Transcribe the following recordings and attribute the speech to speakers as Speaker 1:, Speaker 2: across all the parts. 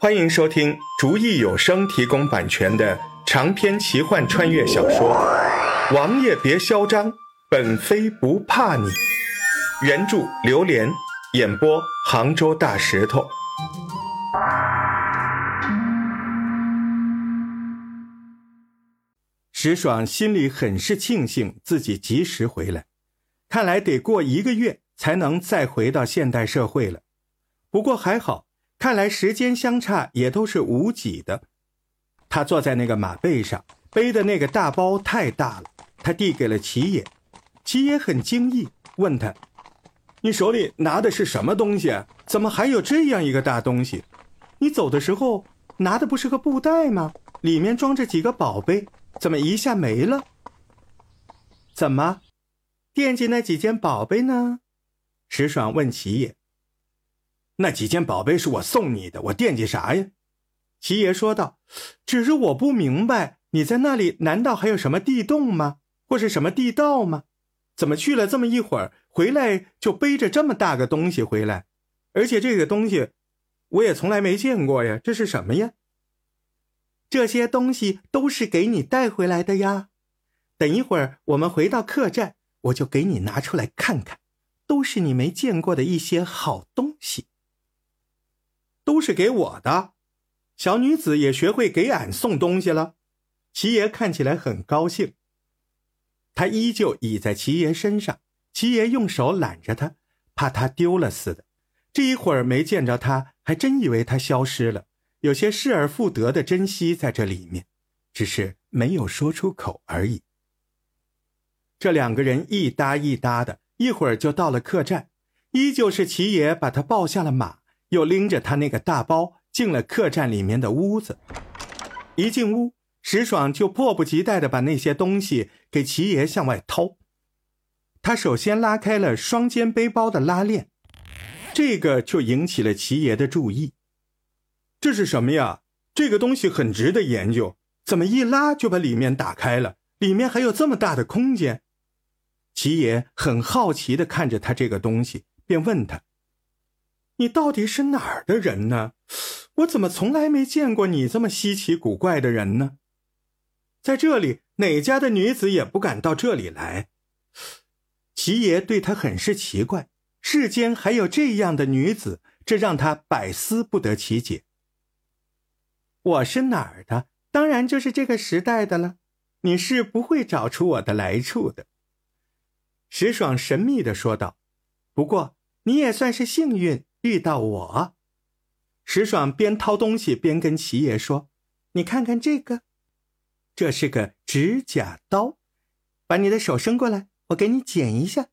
Speaker 1: 欢迎收听竹意有声提供版权的长篇奇幻穿越小说《王爷别嚣张，本妃不怕你》，原著榴莲演播杭州大石头。石爽心里很是庆幸自己及时回来，看来得过一个月才能再回到现代社会了。不过还好。看来时间相差也都是无几的。他坐在那个马背上，背的那个大包太大了。他递给了齐野，齐野很惊异，问他：“你手里拿的是什么东西？怎么还有这样一个大东西？你走的时候拿的不是个布袋吗？里面装着几个宝贝，怎么一下没了？怎么，惦记那几件宝贝呢？”石爽问齐野。那几件宝贝是我送你的，我惦记啥呀？齐爷说道：“只是我不明白，你在那里难道还有什么地洞吗？或是什么地道吗？怎么去了这么一会儿，回来就背着这么大个东西回来？而且这个东西，我也从来没见过呀，这是什么呀？这些东西都是给你带回来的呀。等一会儿我们回到客栈，我就给你拿出来看看，都是你没见过的一些好东西。”都是给我的，小女子也学会给俺送东西了。齐爷看起来很高兴，他依旧倚在齐爷身上，齐爷用手揽着他，怕他丢了似的。这一会儿没见着他，还真以为他消失了，有些失而复得的珍惜在这里面，只是没有说出口而已。这两个人一搭一搭的，一会儿就到了客栈，依旧是齐爷把他抱下了马。又拎着他那个大包进了客栈里面的屋子，一进屋，石爽就迫不及待地把那些东西给齐爷向外掏。他首先拉开了双肩背包的拉链，这个就引起了齐爷的注意。这是什么呀？这个东西很值得研究，怎么一拉就把里面打开了？里面还有这么大的空间？齐爷很好奇地看着他这个东西，便问他。你到底是哪儿的人呢？我怎么从来没见过你这么稀奇古怪的人呢？在这里，哪家的女子也不敢到这里来。齐爷对他很是奇怪，世间还有这样的女子，这让他百思不得其解。我是哪儿的？当然就是这个时代的了。你是不会找出我的来处的。”石爽神秘的说道。“不过你也算是幸运。”遇到我，石爽边掏东西边跟齐爷说：“你看看这个，这是个指甲刀，把你的手伸过来，我给你剪一下。”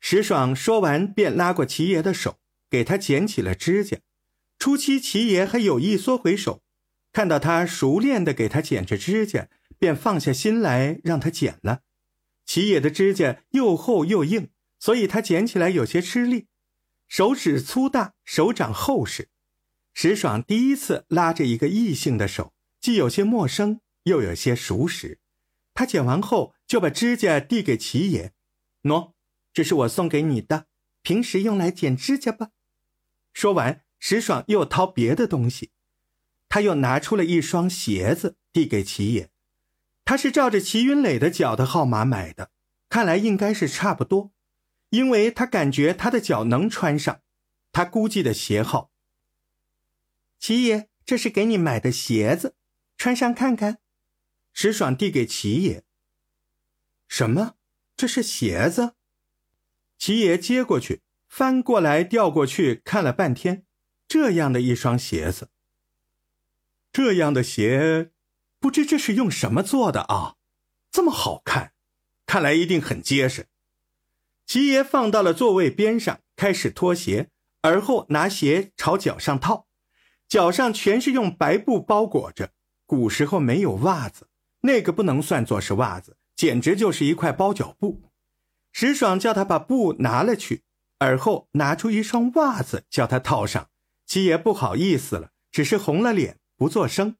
Speaker 1: 石爽说完，便拉过齐爷的手，给他剪起了指甲。初期，齐爷还有意缩回手，看到他熟练的给他剪着指甲，便放下心来让他剪了。齐爷的指甲又厚又硬，所以他剪起来有些吃力。手指粗大，手掌厚实。石爽第一次拉着一个异性的手，既有些陌生，又有些熟识。他剪完后，就把指甲递给齐爷：“喏，这是我送给你的，平时用来剪指甲吧。”说完，石爽又掏别的东西，他又拿出了一双鞋子递给齐爷。他是照着齐云磊的脚的号码买的，看来应该是差不多。因为他感觉他的脚能穿上，他估计的鞋号。齐爷，这是给你买的鞋子，穿上看看。石爽递给齐爷。什么？这是鞋子？齐爷接过去，翻过来调过去看了半天，这样的一双鞋子，这样的鞋，不知这是用什么做的啊？这么好看，看来一定很结实。齐爷放到了座位边上，开始脱鞋，而后拿鞋朝脚上套，脚上全是用白布包裹着。古时候没有袜子，那个不能算作是袜子，简直就是一块包脚布。石爽叫他把布拿了去，而后拿出一双袜子叫他套上。齐爷不好意思了，只是红了脸不作声。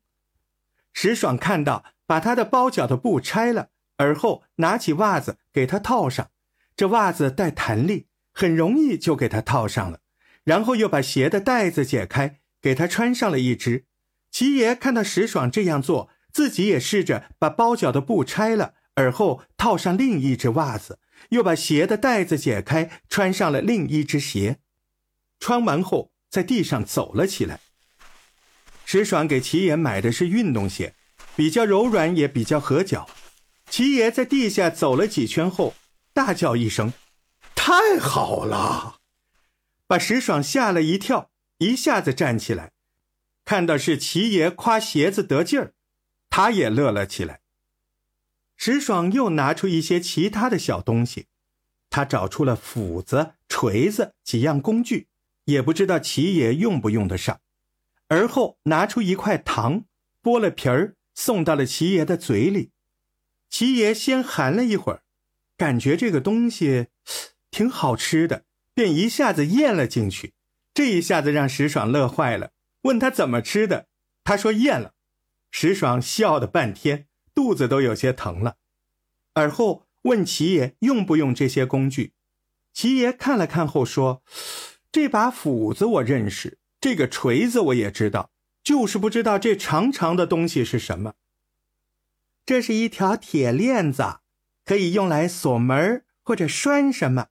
Speaker 1: 石爽看到，把他的包脚的布拆了，而后拿起袜子给他套上。这袜子带弹力，很容易就给他套上了，然后又把鞋的带子解开，给给他穿上了一只。齐爷看到石爽这样做，自己也试着把包脚的布拆了，而后套上另一只袜子，又把鞋的带子解开，穿上了另一只鞋。穿完后，在地上走了起来。石爽给齐爷买的是运动鞋，比较柔软，也比较合脚。齐爷在地下走了几圈后，大叫一声：“太好了！”把石爽吓了一跳，一下子站起来，看到是齐爷夸鞋子得劲儿，他也乐了起来。石爽又拿出一些其他的小东西，他找出了斧子、锤子几样工具，也不知道齐爷用不用得上。而后拿出一块糖，剥了皮儿，送到了齐爷的嘴里。齐爷先含了一会儿，感觉这个东西 挺好吃的。便一下子咽了进去，这一下子让石爽乐坏了。问他怎么吃的，他说咽了。石爽笑了半天，肚子都有些疼了。而后问齐爷用不用这些工具，齐爷看了看后说：“这把斧子我认识，这个锤子我也知道，就是不知道这长长的东西是什么。这是一条铁链子，可以用来锁门或者拴什么。”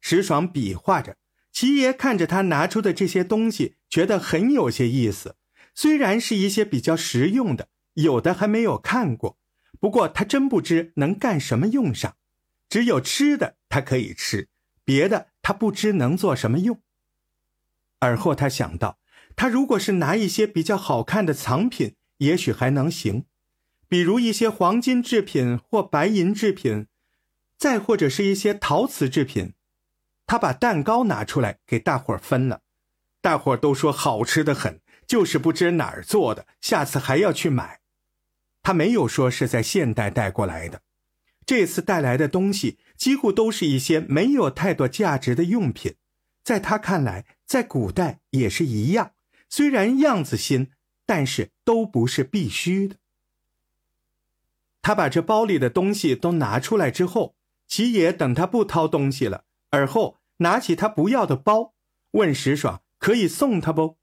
Speaker 1: 石爽比划着，齐爷看着他拿出的这些东西，觉得很有些意思。虽然是一些比较实用的，有的还没有看过，不过他真不知能干什么用上。只有吃的他可以吃，别的他不知能做什么用。而后他想到，他如果是拿一些比较好看的藏品，也许还能行，比如一些黄金制品或白银制品，再或者是一些陶瓷制品。他把蛋糕拿出来给大伙儿分了，大伙儿都说好吃的很，就是不知哪儿做的，下次还要去买。他没有说是在现代带过来的，这次带来的东西几乎都是一些没有太多价值的用品，在他看来，在古代也是一样，虽然样子新，但是都不是必须的。他把这包里的东西都拿出来之后，齐野等他不掏东西了，而后。拿起他不要的包，问石爽：“可以送他不？”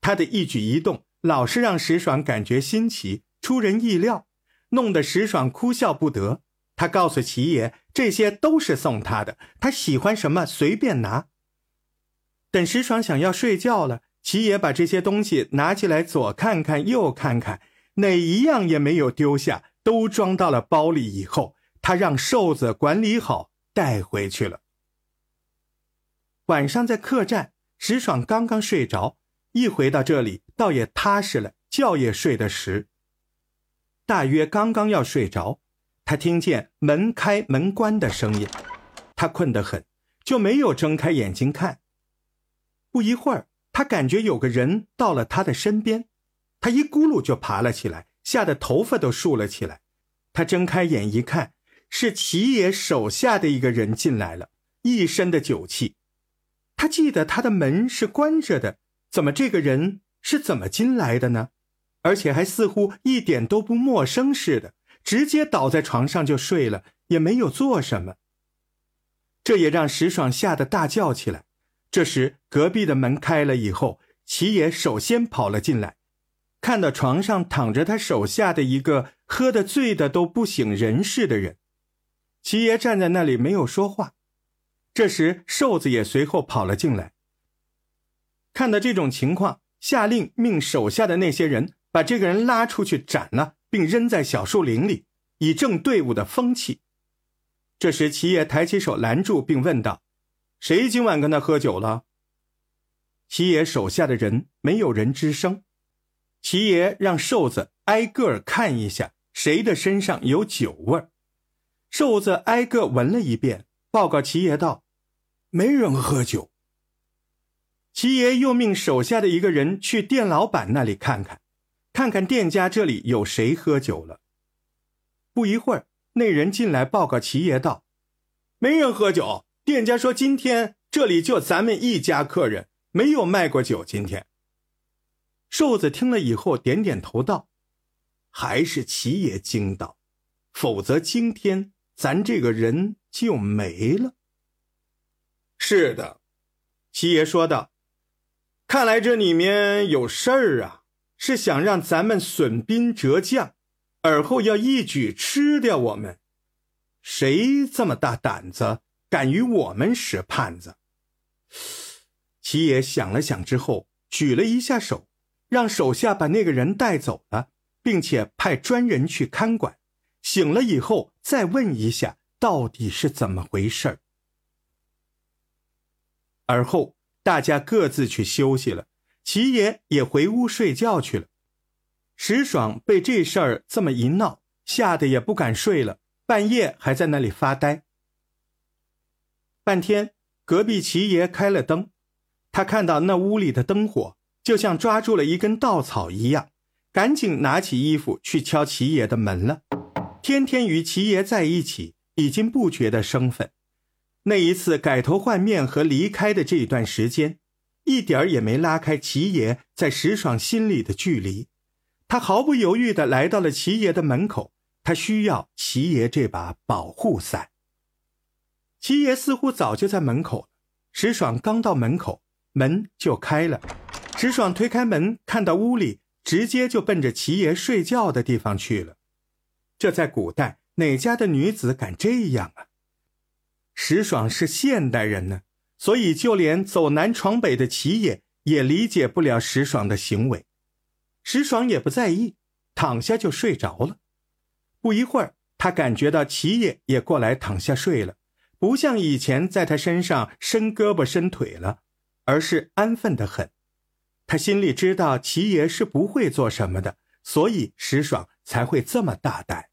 Speaker 1: 他的一举一动老是让石爽感觉新奇、出人意料，弄得石爽哭笑不得。他告诉齐爷：“这些都是送他的，他喜欢什么随便拿。”等石爽想要睡觉了，齐爷把这些东西拿起来左看看右看看，哪一样也没有丢下，都装到了包里。以后他让瘦子管理好，带回去了。晚上在客栈，石爽刚刚睡着，一回到这里，倒也踏实了，觉也睡得实。大约刚刚要睡着，他听见门开门关的声音，他困得很，就没有睁开眼睛看。不一会儿，他感觉有个人到了他的身边，他一咕噜就爬了起来，吓得头发都竖了起来。他睁开眼一看，是齐爷手下的一个人进来了，一身的酒气。他记得他的门是关着的，怎么这个人是怎么进来的呢？而且还似乎一点都不陌生似的，直接倒在床上就睡了，也没有做什么。这也让石爽吓得大叫起来。这时隔壁的门开了以后，齐爷首先跑了进来，看到床上躺着他手下的一个喝得醉的都不省人事的人，齐爷站在那里没有说话。这时，瘦子也随后跑了进来。看到这种情况，下令命手下的那些人把这个人拉出去斩了，并扔在小树林里，以正队伍的风气。这时，齐爷抬起手拦住，并问道：“谁今晚跟他喝酒了？”齐爷手下的人没有人吱声。齐爷让瘦子挨个看一下，谁的身上有酒味瘦子挨个闻了一遍。报告齐爷道：“没人喝酒。”齐爷又命手下的一个人去店老板那里看看，看看店家这里有谁喝酒了。不一会儿，那人进来报告齐爷道：“没人喝酒，店家说今天这里就咱们一家客人，没有卖过酒。今天。”瘦子听了以后点点头道：“还是齐爷精到，否则今天咱这个人。”就没了。是的，七爷说道：“看来这里面有事儿啊，是想让咱们损兵折将，而后要一举吃掉我们。谁这么大胆子，敢与我们使绊子？齐爷想了想之后，举了一下手，让手下把那个人带走了，并且派专人去看管。醒了以后再问一下，到底是怎么回事而后大家各自去休息了，齐爷也回屋睡觉去了。石爽被这事儿这么一闹，吓得也不敢睡了，半夜还在那里发呆。半天，隔壁齐爷开了灯，他看到那屋里的灯火，就像抓住了一根稻草一样，赶紧拿起衣服去敲齐爷的门了。天天与齐爷在一起，已经不觉得生分。那一次改头换面和离开的这一段时间，一点儿也没拉开齐爷在石爽心里的距离。他毫不犹豫地来到了齐爷的门口，他需要齐爷这把保护伞。齐爷似乎早就在门口。石爽刚到门口，门就开了。石爽推开门，看到屋里，直接就奔着齐爷睡觉的地方去了。这在古代哪家的女子敢这样啊？石爽是现代人呢，所以就连走南闯北的齐爷也理解不了石爽的行为。石爽也不在意，躺下就睡着了。不一会儿，他感觉到齐爷也过来躺下睡了，不像以前在他身上伸胳膊伸腿了，而是安分的很。他心里知道齐爷是不会做什么的，所以石爽才会这么大胆。